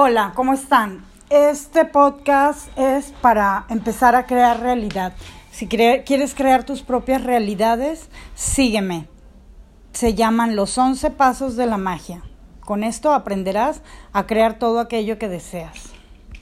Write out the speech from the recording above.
Hola, ¿cómo están? Este podcast es para empezar a crear realidad. Si quieres crear tus propias realidades, sígueme. Se llaman los 11 pasos de la magia. Con esto aprenderás a crear todo aquello que deseas.